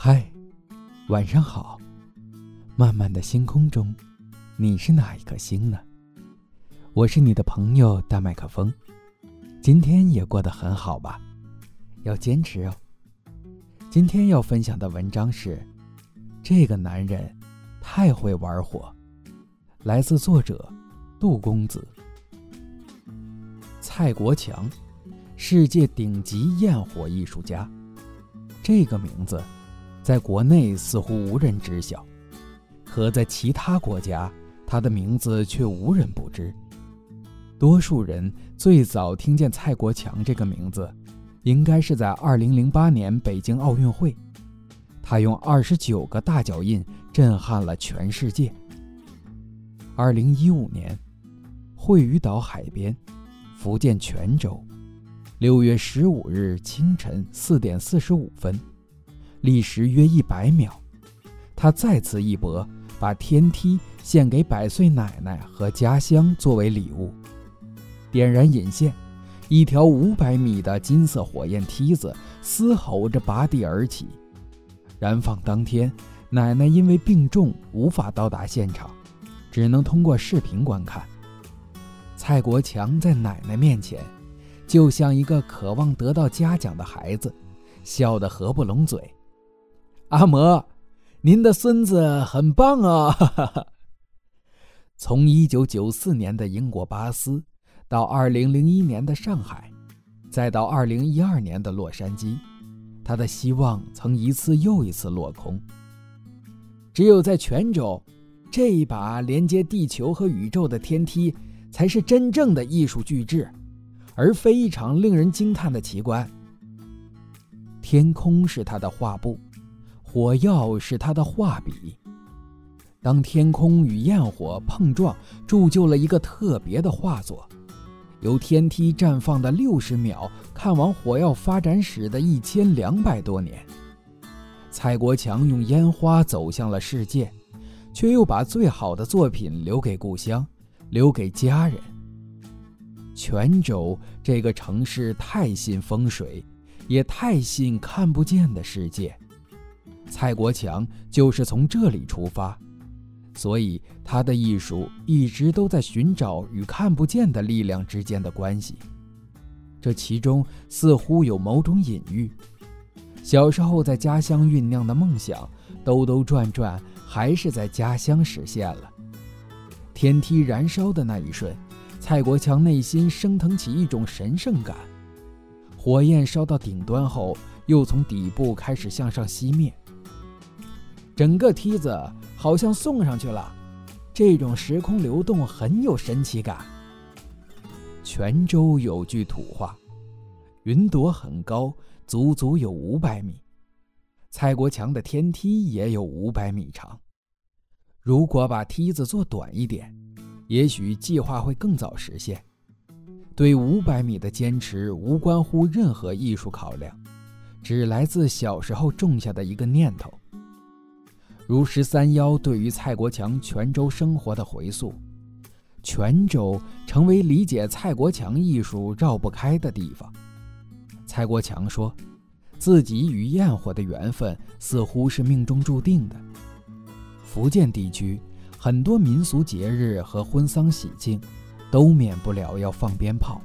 嗨，晚上好。漫漫的星空中，你是哪一颗星呢？我是你的朋友大麦克风。今天也过得很好吧？要坚持哦。今天要分享的文章是：这个男人太会玩火。来自作者杜公子。蔡国强，世界顶级焰火艺术家。这个名字。在国内似乎无人知晓，可在其他国家，他的名字却无人不知。多数人最早听见蔡国强这个名字，应该是在2008年北京奥运会，他用29个大脚印震撼了全世界。2015年，惠屿岛海边，福建泉州，6月15日清晨4点45分。历时约一百秒，他再次一搏，把天梯献给百岁奶奶和家乡作为礼物。点燃引线，一条五百米的金色火焰梯子嘶吼着拔地而起。燃放当天，奶奶因为病重无法到达现场，只能通过视频观看。蔡国强在奶奶面前，就像一个渴望得到嘉奖的孩子，笑得合不拢嘴。阿嬷，您的孙子很棒啊！从一九九四年的英国巴斯，到二零零一年的上海，再到二零一二年的洛杉矶，他的希望曾一次又一次落空。只有在泉州，这一把连接地球和宇宙的天梯，才是真正的艺术巨制，而非一场令人惊叹的奇观。天空是他的画布。火药是他的画笔。当天空与焰火碰撞，铸就了一个特别的画作。由天梯绽放的六十秒，看完火药发展史的一千两百多年。蔡国强用烟花走向了世界，却又把最好的作品留给故乡，留给家人。泉州这个城市太信风水，也太信看不见的世界。蔡国强就是从这里出发，所以他的艺术一直都在寻找与看不见的力量之间的关系。这其中似乎有某种隐喻。小时候在家乡酝酿的梦想，兜兜转转还是在家乡实现了。天梯燃烧的那一瞬，蔡国强内心升腾起一种神圣感。火焰烧到顶端后，又从底部开始向上熄灭。整个梯子好像送上去了，这种时空流动很有神奇感。泉州有句土话：“云朵很高，足足有五百米。”蔡国强的天梯也有五百米长。如果把梯子做短一点，也许计划会更早实现。对五百米的坚持无关乎任何艺术考量，只来自小时候种下的一个念头。如十三幺对于蔡国强泉州生活的回溯，泉州成为理解蔡国强艺术绕不开的地方。蔡国强说，自己与焰火的缘分似乎是命中注定的。福建地区很多民俗节日和婚丧喜庆，都免不了要放鞭炮，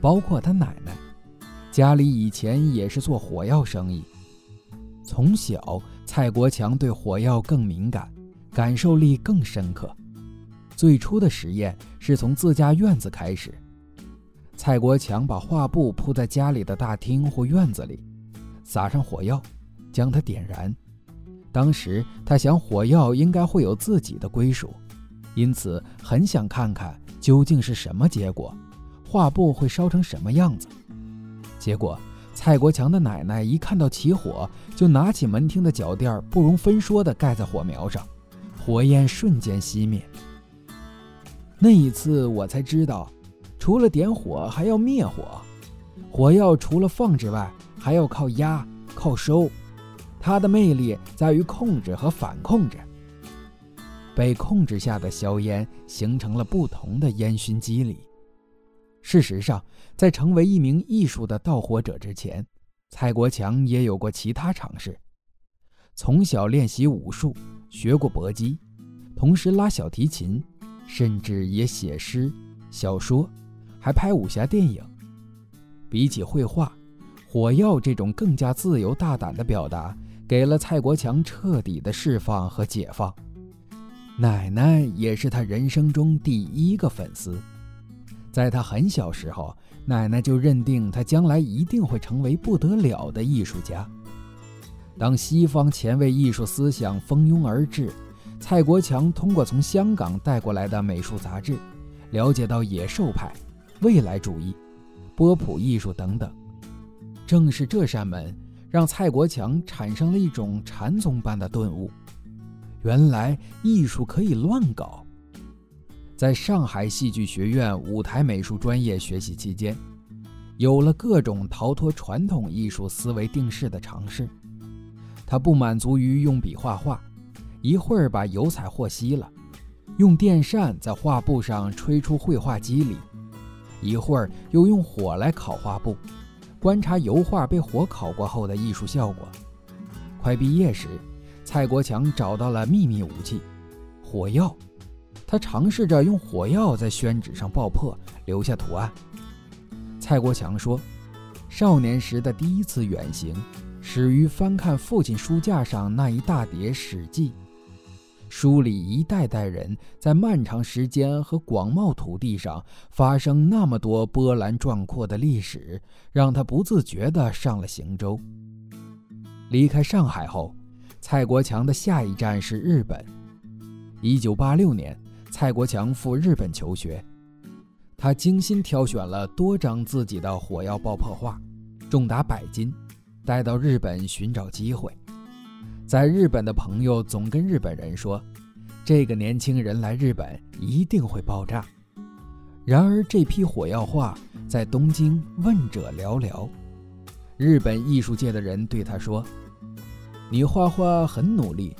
包括他奶奶，家里以前也是做火药生意。从小，蔡国强对火药更敏感，感受力更深刻。最初的实验是从自家院子开始。蔡国强把画布铺在家里的大厅或院子里，撒上火药，将它点燃。当时他想，火药应该会有自己的归属，因此很想看看究竟是什么结果，画布会烧成什么样子。结果。蔡国强的奶奶一看到起火，就拿起门厅的脚垫，不容分说地盖在火苗上，火焰瞬间熄灭。那一次，我才知道，除了点火，还要灭火。火药除了放之外，还要靠压、靠收。它的魅力在于控制和反控制。被控制下的硝烟形成了不同的烟熏机理。事实上，在成为一名艺术的盗火者之前，蔡国强也有过其他尝试。从小练习武术，学过搏击，同时拉小提琴，甚至也写诗、小说，还拍武侠电影。比起绘画，火药这种更加自由大胆的表达，给了蔡国强彻底的释放和解放。奶奶也是他人生中第一个粉丝，在他很小时候，奶奶就认定他将来一定会成为不得了的艺术家。当西方前卫艺术思想蜂拥而至，蔡国强通过从香港带过来的美术杂志，了解到野兽派、未来主义、波普艺术等等。正是这扇门，让蔡国强产生了一种禅宗般的顿悟：原来艺术可以乱搞。在上海戏剧学院舞台美术专业学习期间，有了各种逃脱传统艺术思维定式的尝试。他不满足于用笔画画，一会儿把油彩和稀了，用电扇在画布上吹出绘画机理；一会儿又用火来烤画布，观察油画被火烤过后的艺术效果。快毕业时，蔡国强找到了秘密武器——火药。他尝试着用火药在宣纸上爆破，留下图案。蔡国强说：“少年时的第一次远行。”始于翻看父亲书架上那一大叠《史记》，书里一代代人在漫长时间和广袤土地上发生那么多波澜壮阔的历史，让他不自觉地上了行舟。离开上海后，蔡国强的下一站是日本。一九八六年，蔡国强赴日本求学，他精心挑选了多张自己的火药爆破画，重达百斤。带到日本寻找机会，在日本的朋友总跟日本人说，这个年轻人来日本一定会爆炸。然而这批火药画在东京问者寥寥。日本艺术界的人对他说：“你画画很努力，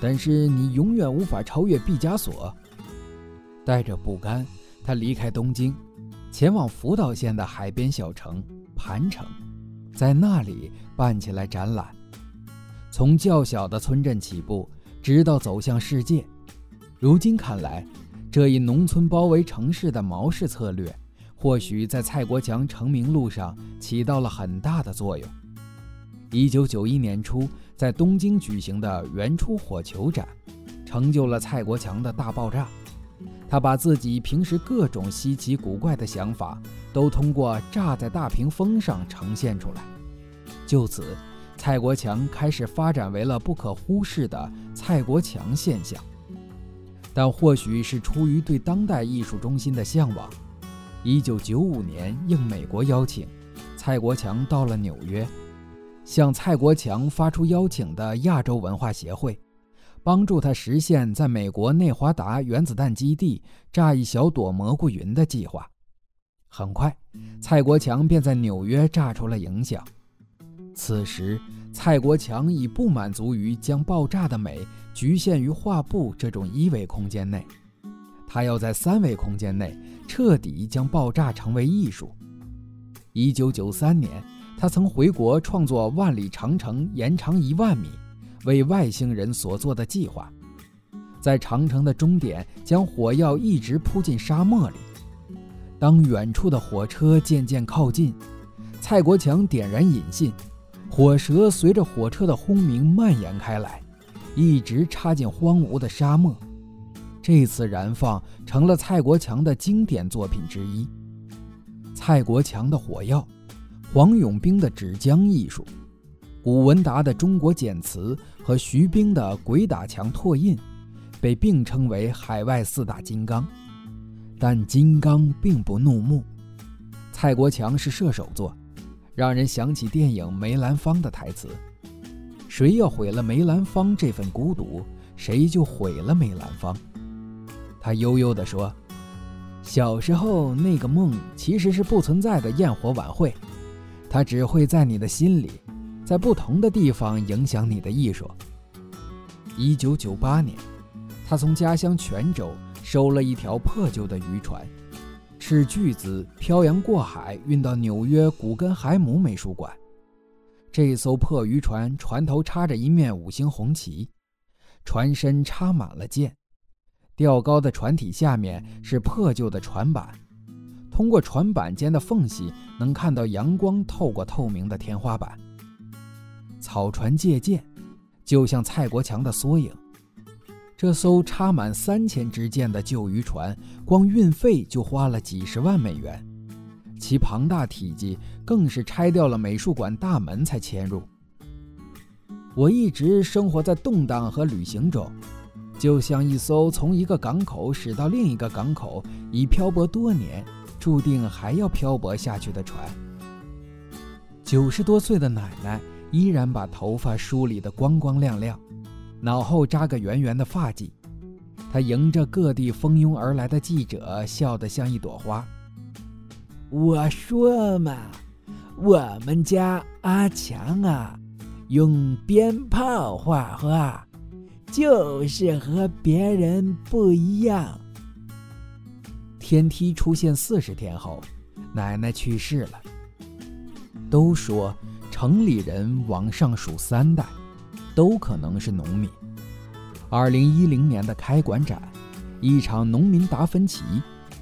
但是你永远无法超越毕加索。”带着不甘，他离开东京，前往福岛县的海边小城盘城。在那里办起来展览，从较小的村镇起步，直到走向世界。如今看来，这一农村包围城市的毛氏策略，或许在蔡国强成名路上起到了很大的作用。一九九一年初，在东京举行的原初火球展，成就了蔡国强的大爆炸。他把自己平时各种稀奇古怪的想法，都通过炸在大屏风上呈现出来。就此，蔡国强开始发展为了不可忽视的蔡国强现象。但或许是出于对当代艺术中心的向往，1995年应美国邀请，蔡国强到了纽约，向蔡国强发出邀请的亚洲文化协会。帮助他实现在美国内华达原子弹基地炸一小朵蘑菇云的计划。很快，蔡国强便在纽约炸出了影响。此时，蔡国强已不满足于将爆炸的美局限于画布这种一维空间内，他要在三维空间内彻底将爆炸成为艺术。一九九三年，他曾回国创作《万里长城延长一万米》。为外星人所做的计划，在长城的终点将火药一直铺进沙漠里。当远处的火车渐渐靠近，蔡国强点燃引信，火舌随着火车的轰鸣蔓延开来，一直插进荒芜的沙漠。这次燃放成了蔡国强的经典作品之一。蔡国强的火药，黄永兵的纸浆艺术。古文达的中国简词和徐冰的鬼打墙拓印，被并称为海外四大金刚。但金刚并不怒目。蔡国强是射手座，让人想起电影梅兰芳的台词：“谁要毁了梅兰芳这份孤独，谁就毁了梅兰芳。”他悠悠地说：“小时候那个梦其实是不存在的焰火晚会，它只会在你的心里。”在不同的地方影响你的艺术。一九九八年，他从家乡泉州收了一条破旧的渔船，斥巨资漂洋过海运到纽约古根海姆美术馆。这艘破渔船船头插着一面五星红旗，船身插满了箭，吊高的船体下面是破旧的船板，通过船板间的缝隙能看到阳光透过透明的天花板。草船借箭，就像蔡国强的缩影。这艘插满三千支箭的旧渔船，光运费就花了几十万美元，其庞大体积更是拆掉了美术馆大门才迁入。我一直生活在动荡和旅行中，就像一艘从一个港口驶到另一个港口，已漂泊多年，注定还要漂泊下去的船。九十多岁的奶奶依然把头发梳理得光光亮亮。脑后扎个圆圆的发髻，他迎着各地蜂拥而来的记者，笑得像一朵花。我说嘛，我们家阿强啊，用鞭炮画画，就是和别人不一样。天梯出现四十天后，奶奶去世了。都说城里人往上数三代。都可能是农民。二零一零年的开馆展，一场农民达芬奇，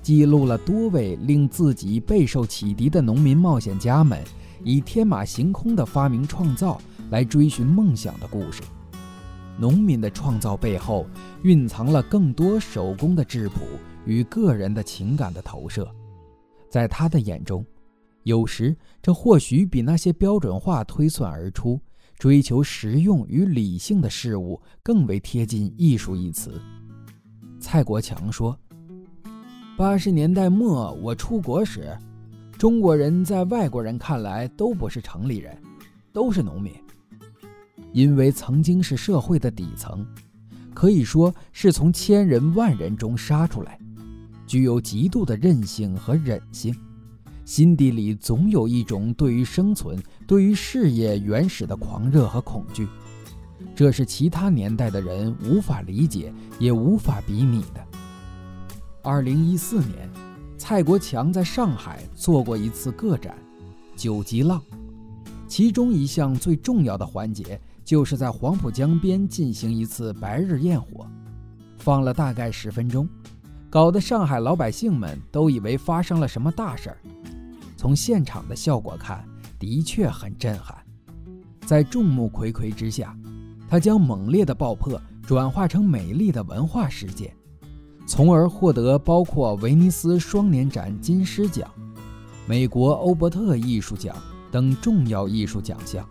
记录了多位令自己备受启迪的农民冒险家们以天马行空的发明创造来追寻梦想的故事。农民的创造背后，蕴藏了更多手工的质朴与个人的情感的投射。在他的眼中，有时这或许比那些标准化推算而出。追求实用与理性的事物更为贴近“艺术”一词。蔡国强说：“八十年代末我出国时，中国人在外国人看来都不是城里人，都是农民，因为曾经是社会的底层，可以说是从千人万人中杀出来，具有极度的韧性和忍性。”心底里总有一种对于生存、对于事业原始的狂热和恐惧，这是其他年代的人无法理解也无法比拟的。二零一四年，蔡国强在上海做过一次个展《九级浪》，其中一项最重要的环节就是在黄浦江边进行一次白日焰火，放了大概十分钟，搞得上海老百姓们都以为发生了什么大事儿。从现场的效果看，的确很震撼。在众目睽睽之下，他将猛烈的爆破转化成美丽的文化事件，从而获得包括威尼斯双年展金狮奖、美国欧伯特艺术奖等重要艺术奖项，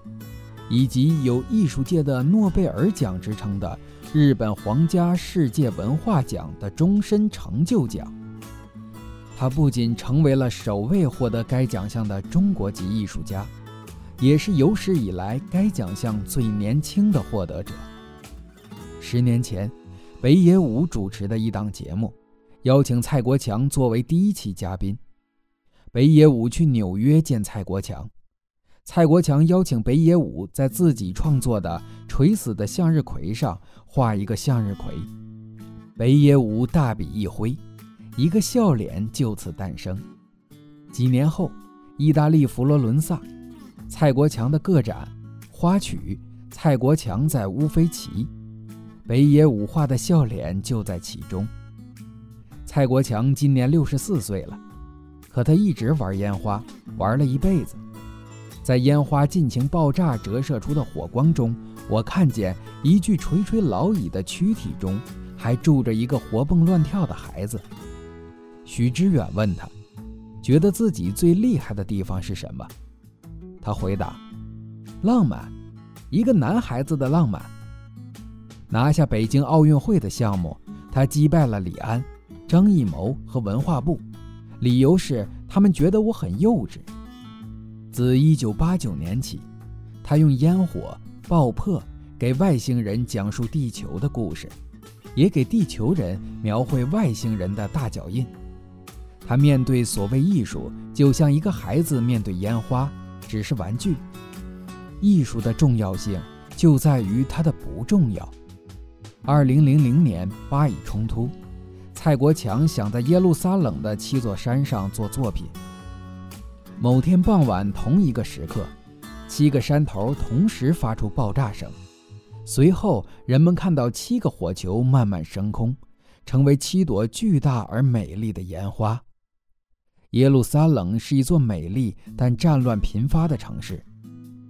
以及有艺术界的诺贝尔奖之称的日本皇家世界文化奖的终身成就奖。他不仅成为了首位获得该奖项的中国籍艺术家，也是有史以来该奖项最年轻的获得者。十年前，北野武主持的一档节目，邀请蔡国强作为第一期嘉宾。北野武去纽约见蔡国强，蔡国强邀请北野武在自己创作的垂死的向日葵上画一个向日葵，北野武大笔一挥。一个笑脸就此诞生。几年后，意大利佛罗伦萨，蔡国强的个展《花曲》，蔡国强在乌菲齐，北野武画的笑脸就在其中。蔡国强今年六十四岁了，可他一直玩烟花，玩了一辈子。在烟花尽情爆炸折射出的火光中，我看见一具垂垂老矣的躯体中，还住着一个活蹦乱跳的孩子。许知远问他：“觉得自己最厉害的地方是什么？”他回答：“浪漫，一个男孩子的浪漫。”拿下北京奥运会的项目，他击败了李安、张艺谋和文化部，理由是他们觉得我很幼稚。自1989年起，他用烟火爆破给外星人讲述地球的故事，也给地球人描绘外星人的大脚印。他面对所谓艺术，就像一个孩子面对烟花，只是玩具。艺术的重要性就在于它的不重要。二零零零年巴以冲突，蔡国强想在耶路撒冷的七座山上做作品。某天傍晚同一个时刻，七个山头同时发出爆炸声，随后人们看到七个火球慢慢升空，成为七朵巨大而美丽的烟花。耶路撒冷是一座美丽但战乱频发的城市，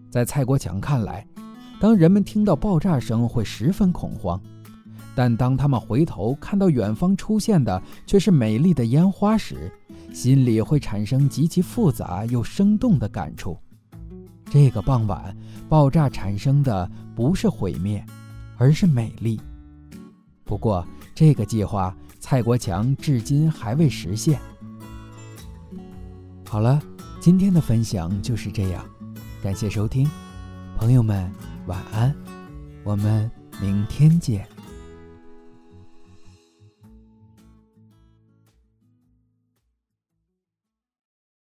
在蔡国强看来，当人们听到爆炸声会十分恐慌，但当他们回头看到远方出现的却是美丽的烟花时，心里会产生极其复杂又生动的感触。这个傍晚，爆炸产生的不是毁灭，而是美丽。不过，这个计划蔡国强至今还未实现。好了，今天的分享就是这样，感谢收听，朋友们晚安，我们明天见。